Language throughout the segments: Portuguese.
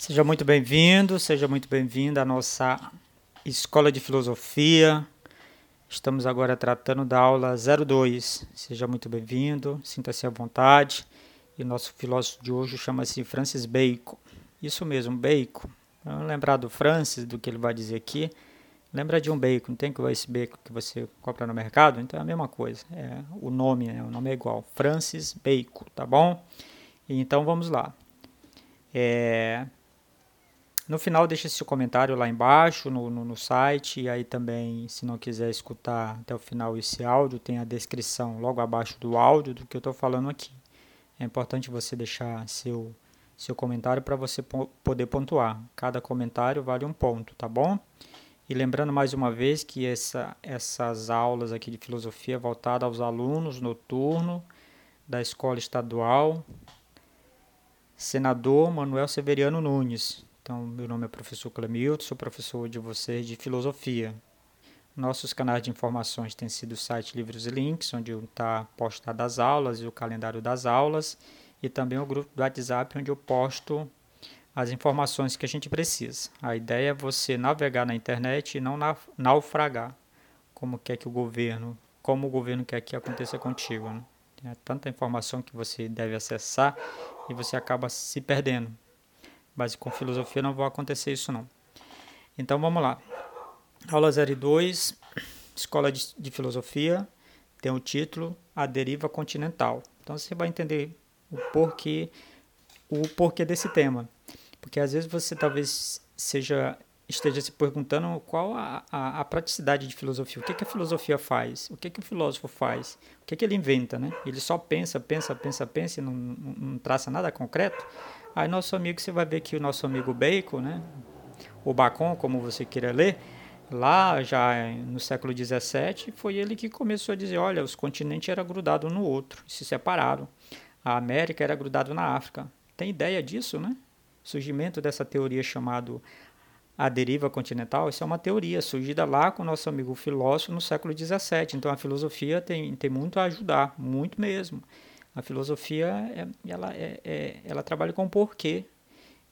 Seja muito bem-vindo, seja muito bem-vinda à nossa Escola de Filosofia. Estamos agora tratando da aula 02. Seja muito bem-vindo, sinta-se à vontade. E o nosso filósofo de hoje chama-se Francis Bacon. Isso mesmo, Bacon. Vamos lembrar do Francis, do que ele vai dizer aqui. Lembra de um bacon, tem que esse bacon que você compra no mercado? Então é a mesma coisa. É, o nome, né, o nome é igual. Francis Bacon, tá bom? Então vamos lá. É, no final deixa seu comentário lá embaixo no, no, no, site e aí também se não quiser escutar até o final esse áudio tem a descrição logo abaixo do áudio do que eu estou falando aqui. É importante você deixar seu seu comentário para você poder pontuar. Cada comentário vale um ponto, tá bom? E lembrando mais uma vez que essa, essas aulas aqui de filosofia voltadas aos alunos noturno da Escola Estadual Senador Manuel Severiano Nunes. Então, meu nome é professor Clemilton, sou professor de vocês de filosofia. Nossos canais de informações têm sido o site Livros e Links, onde está postado as aulas e o calendário das aulas, e também o grupo do WhatsApp, onde eu posto as informações que a gente precisa. A ideia é você navegar na internet e não naufragar, como quer que o governo, como o governo quer que aconteça contigo. Né? Tem tanta informação que você deve acessar e você acaba se perdendo mas com filosofia não vai acontecer isso não. Então vamos lá. Aula 02, Escola de, de Filosofia, tem o título A Deriva Continental. Então você vai entender o porquê, o porquê desse tema. Porque às vezes você talvez seja esteja se perguntando qual a, a, a, praticidade de filosofia, o que, que a filosofia faz, o que, que o filósofo faz, o que, que ele inventa, né? Ele só pensa, pensa, pensa, pensa e não, não, traça nada concreto. Aí nosso amigo, você vai ver que o nosso amigo Bacon, né? O Bacon, como você queira ler, lá já no século XVII, foi ele que começou a dizer, olha, os continentes eram grudados no outro, se separaram. A América era grudado na África. Tem ideia disso, né? Surgimento dessa teoria chamada a deriva continental, isso é uma teoria surgida lá com o nosso amigo filósofo no século XVII. Então a filosofia tem, tem muito a ajudar, muito mesmo. A filosofia, é, ela, é, é, ela trabalha com porquê.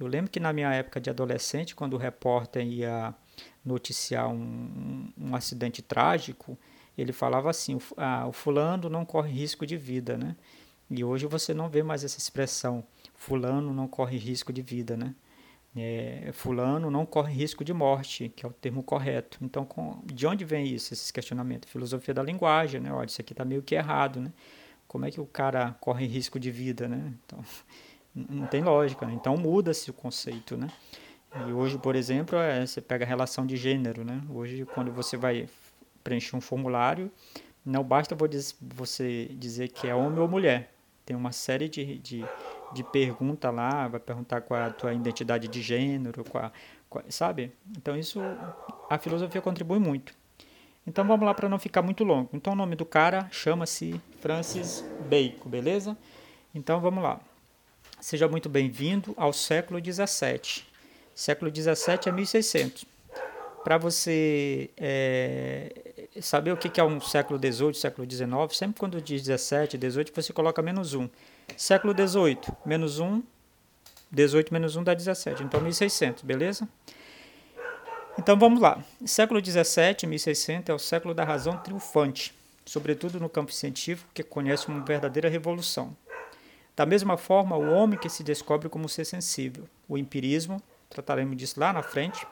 Eu lembro que na minha época de adolescente, quando o repórter ia noticiar um, um acidente trágico, ele falava assim, ah, o fulano não corre risco de vida, né? E hoje você não vê mais essa expressão, fulano não corre risco de vida, né? É, fulano não corre risco de morte, que é o termo correto. Então, com, de onde vem isso, esses questionamentos? Filosofia da linguagem, né? Olha, isso aqui está meio que errado, né? como é que o cara corre risco de vida, né? Então, não tem lógica, né? Então muda-se o conceito, né? E hoje, por exemplo, é, você pega a relação de gênero, né? Hoje, quando você vai preencher um formulário, não basta você dizer que é homem ou mulher. Tem uma série de, de, de perguntas lá, vai perguntar qual é a tua identidade de gênero, qual, qual, sabe? Então isso, a filosofia contribui muito. Então vamos lá para não ficar muito longo. Então o nome do cara chama-se Francis Bacon, beleza? Então vamos lá. Seja muito bem-vindo ao século 17. Século 17 é 1600. Para você é, saber o que é um século 18, século 19, sempre quando diz 17, 18, você coloca menos 1. Século 18, menos 1, 18 menos 1 dá 17. Então 1600, beleza? Então vamos lá. Século XVII, 1600, é o século da razão triunfante, sobretudo no campo científico, que conhece uma verdadeira revolução. Da mesma forma, o homem que se descobre como ser sensível. O empirismo, trataremos disso lá na frente,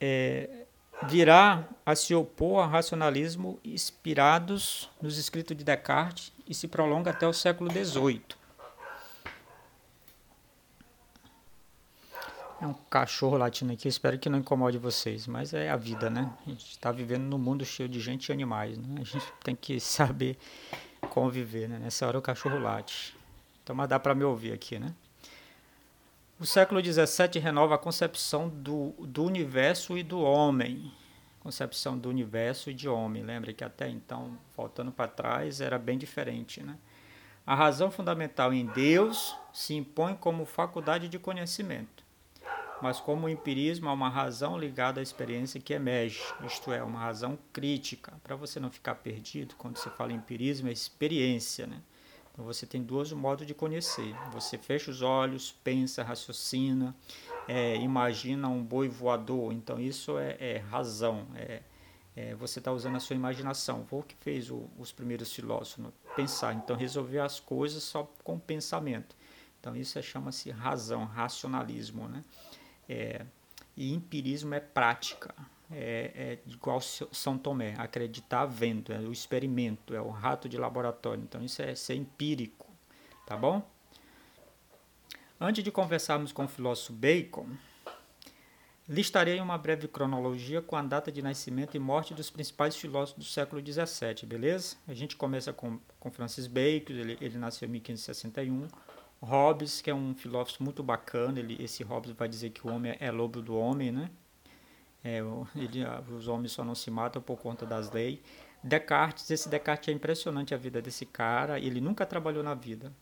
é, virá a se opor ao racionalismo inspirados nos escritos de Descartes e se prolonga até o século XVIII. É um cachorro latindo aqui, espero que não incomode vocês, mas é a vida, né? A gente está vivendo num mundo cheio de gente e animais, né? A gente tem que saber conviver, né? Nessa hora o cachorro late. Então, mas dá para me ouvir aqui, né? O século XVII renova a concepção do, do universo e do homem. Concepção do universo e de homem. Lembra que até então, voltando para trás, era bem diferente, né? A razão fundamental em Deus se impõe como faculdade de conhecimento mas como o empirismo é uma razão ligada à experiência que emerge, isto é, uma razão crítica. Para você não ficar perdido, quando você fala empirismo, é experiência. Né? Você tem dois modos de conhecer. Você fecha os olhos, pensa, raciocina, é, imagina um boi voador. Então isso é, é razão. É, é você está usando a sua imaginação. Foi o que fez o, os primeiros filósofos, né? pensar. Então resolver as coisas só com pensamento. Então isso é, chama-se razão, racionalismo. Né? É, e empirismo é prática. É, é igual São Tomé, acreditar vendo, é o experimento, é o rato de laboratório. Então isso é ser empírico, tá bom? Antes de conversarmos com o filósofo Bacon, listarei uma breve cronologia com a data de nascimento e morte dos principais filósofos do século XVII, beleza? A gente começa com, com Francis Bacon, ele, ele nasceu em 1561. Hobbes, que é um filósofo muito bacana, ele, esse Hobbes vai dizer que o homem é lobo do homem, né? É, ele, os homens só não se matam por conta das leis. Descartes, esse Descartes é impressionante a vida desse cara, ele nunca trabalhou na vida.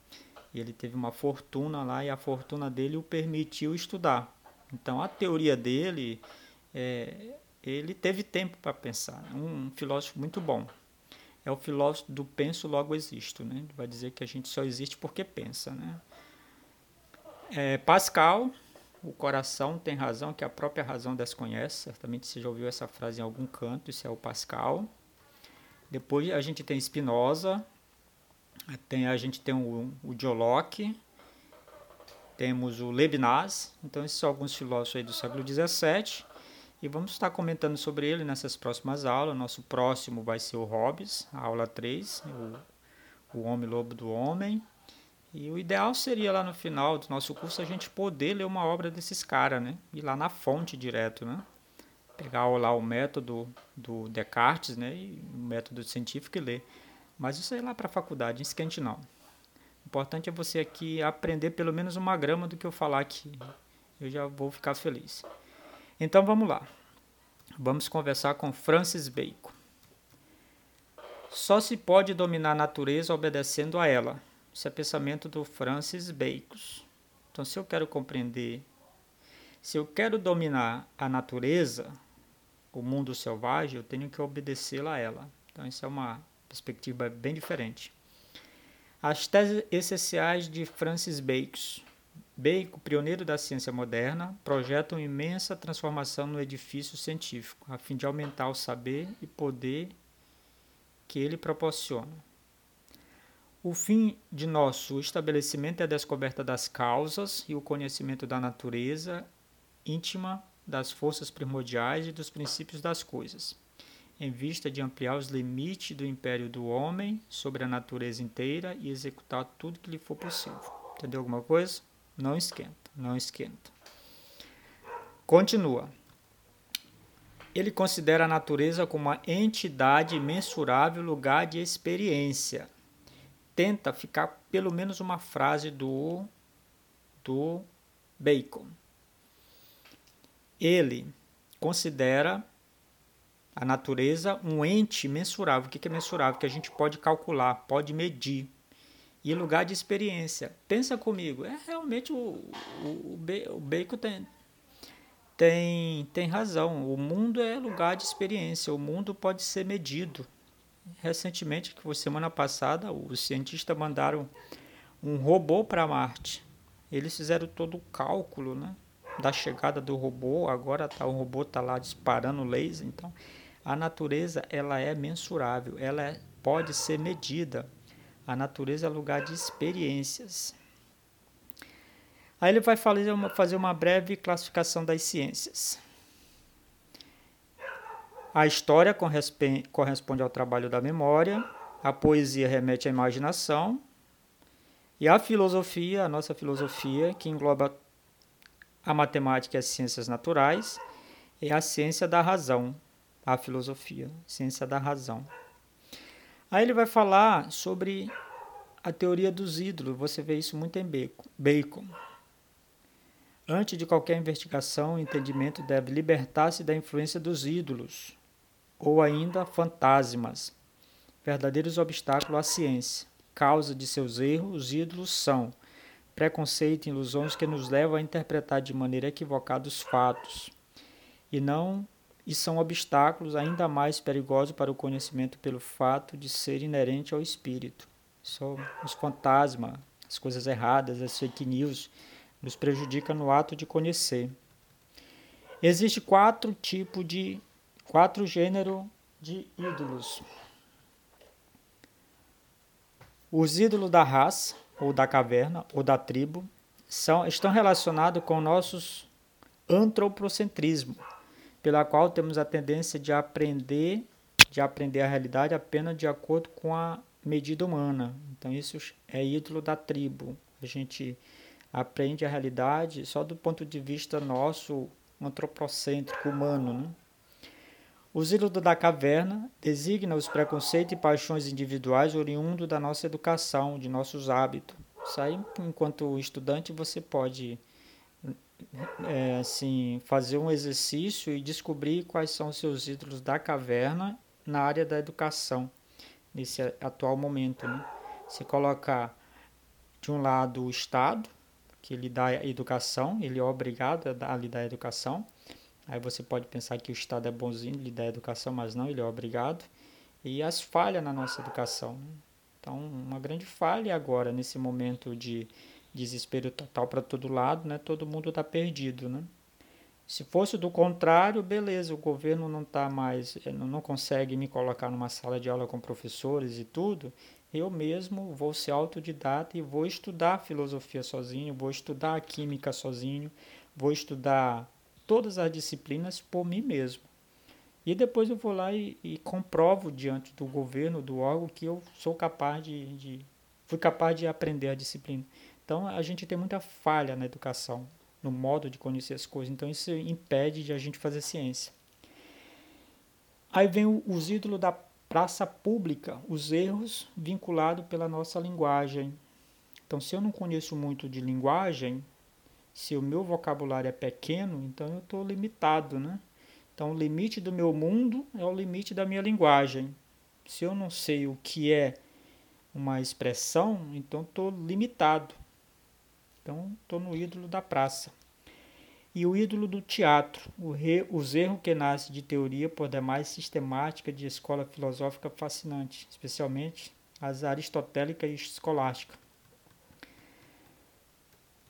Ele teve uma fortuna lá e a fortuna dele o permitiu estudar. Então a teoria dele, é, ele teve tempo para pensar. Um filósofo muito bom. É o filósofo do penso logo existo, né? Vai dizer que a gente só existe porque pensa, né? É, Pascal, o coração tem razão que a própria razão desconhece. Certamente você já ouviu essa frase em algum canto, isso é o Pascal. Depois a gente tem Spinoza, tem, a gente tem o, o Jolocke, temos o Levinas, então esses são alguns filósofos aí do século XVII, e vamos estar comentando sobre ele nessas próximas aulas. Nosso próximo vai ser o Hobbes, a aula 3, o, o Homem Lobo do Homem. E o ideal seria lá no final do nosso curso a gente poder ler uma obra desses caras, né? Ir lá na fonte direto, né? Pegar lá o método do Descartes, né? E o método científico e ler. Mas isso é lá para a faculdade, isso quente não. O importante é você aqui aprender pelo menos uma grama do que eu falar aqui. Eu já vou ficar feliz. Então vamos lá. Vamos conversar com Francis Bacon. Só se pode dominar a natureza obedecendo a ela esse é pensamento do Francis Bacon. Então, se eu quero compreender, se eu quero dominar a natureza, o mundo selvagem, eu tenho que obedecê-la a ela. Então, essa é uma perspectiva bem diferente. As teses essenciais de Francis Bacon. Bacon, pioneiro da ciência moderna, projeta uma imensa transformação no edifício científico, a fim de aumentar o saber e poder que ele proporciona. O fim de nosso estabelecimento é a descoberta das causas e o conhecimento da natureza íntima, das forças primordiais e dos princípios das coisas, em vista de ampliar os limites do império do homem sobre a natureza inteira e executar tudo que lhe for possível. Entendeu alguma coisa? Não esquenta, não esquenta. Continua. Ele considera a natureza como uma entidade mensurável lugar de experiência tenta ficar pelo menos uma frase do, do Bacon. Ele considera a natureza um ente mensurável. O que é mensurável? Que a gente pode calcular, pode medir. E lugar de experiência. Pensa comigo, é realmente o, o, o Bacon tem, tem, tem razão. O mundo é lugar de experiência, o mundo pode ser medido recentemente, que foi semana passada, os cientistas mandaram um robô para Marte. Eles fizeram todo o cálculo, né, da chegada do robô. Agora tá o robô tá lá disparando laser, então a natureza ela é mensurável, ela é, pode ser medida. A natureza é lugar de experiências. Aí ele vai fazer uma, fazer uma breve classificação das ciências. A história corresponde ao trabalho da memória, a poesia remete à imaginação, e a filosofia, a nossa filosofia, que engloba a matemática e as ciências naturais, é a ciência da razão, a filosofia, ciência da razão. Aí ele vai falar sobre a teoria dos ídolos, você vê isso muito em Bacon. Antes de qualquer investigação, o entendimento deve libertar-se da influência dos ídolos, ou ainda fantasmas, verdadeiros obstáculos à ciência. Causa de seus erros, os ídolos são preconceito e ilusões que nos levam a interpretar de maneira equivocada os fatos, e não e são obstáculos ainda mais perigosos para o conhecimento pelo fato de ser inerente ao espírito. só os fantasmas, as coisas erradas, as fake news, nos prejudica no ato de conhecer. Existem quatro tipos de quatro gêneros de ídolos. Os ídolos da raça, ou da caverna, ou da tribo, são, estão relacionados com nossos antropocentrismo, pela qual temos a tendência de aprender, de aprender a realidade apenas de acordo com a medida humana. Então isso é ídolo da tribo. A gente aprende a realidade só do ponto de vista nosso antropocêntrico humano, né? Os ídolos da caverna designam os preconceitos e paixões individuais oriundos da nossa educação, de nossos hábitos. Isso aí, enquanto estudante, você pode é, assim, fazer um exercício e descobrir quais são os seus ídolos da caverna na área da educação, nesse atual momento. Né? Você colocar de um lado o Estado, que lhe dá educação, ele é obrigado a lhe dar educação, Aí você pode pensar que o Estado é bonzinho, lhe dá educação, mas não, ele é obrigado. E as falhas na nossa educação. Né? Então, uma grande falha agora, nesse momento de desespero total para todo lado, né? todo mundo está perdido. Né? Se fosse do contrário, beleza, o governo não está mais, eh, não consegue me colocar numa sala de aula com professores e tudo, eu mesmo vou ser autodidata e vou estudar filosofia sozinho, vou estudar química sozinho, vou estudar todas as disciplinas por mim mesmo. E depois eu vou lá e, e comprovo diante do governo, do órgão, que eu sou capaz de, de, fui capaz de aprender a disciplina. Então a gente tem muita falha na educação, no modo de conhecer as coisas. Então isso impede de a gente fazer ciência. Aí vem os ídolos da praça pública, os erros vinculados pela nossa linguagem. Então, se eu não conheço muito de linguagem, se o meu vocabulário é pequeno, então eu estou limitado, né? Então, o limite do meu mundo é o limite da minha linguagem. Se eu não sei o que é uma expressão, então estou limitado. Então, estou no ídolo da praça. E o ídolo do teatro, o re, os erros que nascem de teoria por demais sistemática de escola filosófica fascinante, especialmente as aristotélica e escolástica.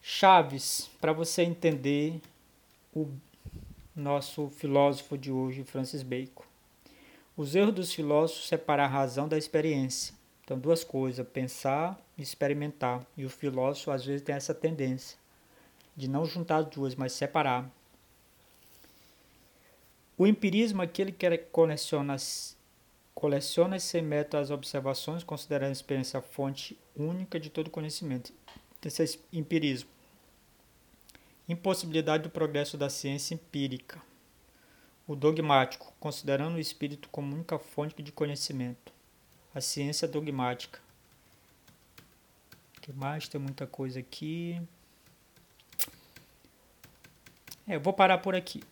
Chaves para você entender o nosso filósofo de hoje, Francis Bacon. Os erros dos filósofos separam a razão da experiência. Então, duas coisas, pensar experimentar. E o filósofo, às vezes, tem essa tendência de não juntar as duas, mas separar. O empirismo é aquele que coleciona, coleciona e sem método as observações, considerando a experiência a fonte única de todo conhecimento. Esse é empirismo. Impossibilidade do progresso da ciência empírica. O dogmático, considerando o espírito como única fonte de conhecimento. A ciência dogmática. Que mais? Tem muita coisa aqui. É, eu vou parar por aqui.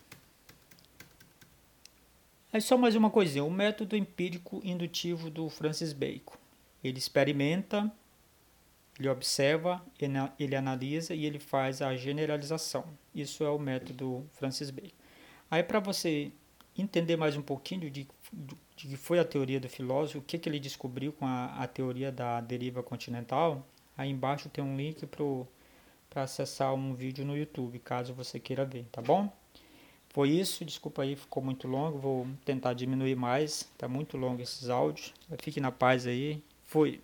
É só mais uma coisinha. O método empírico indutivo do Francis Bacon. Ele experimenta ele observa, ele analisa e ele faz a generalização. Isso é o método Francis Bacon. Aí, para você entender mais um pouquinho de, de, de que foi a teoria do filósofo, o que, que ele descobriu com a, a teoria da deriva continental, aí embaixo tem um link para acessar um vídeo no YouTube, caso você queira ver, tá bom? Foi isso, desculpa aí, ficou muito longo, vou tentar diminuir mais, tá muito longo esses áudios. Fique na paz aí, fui!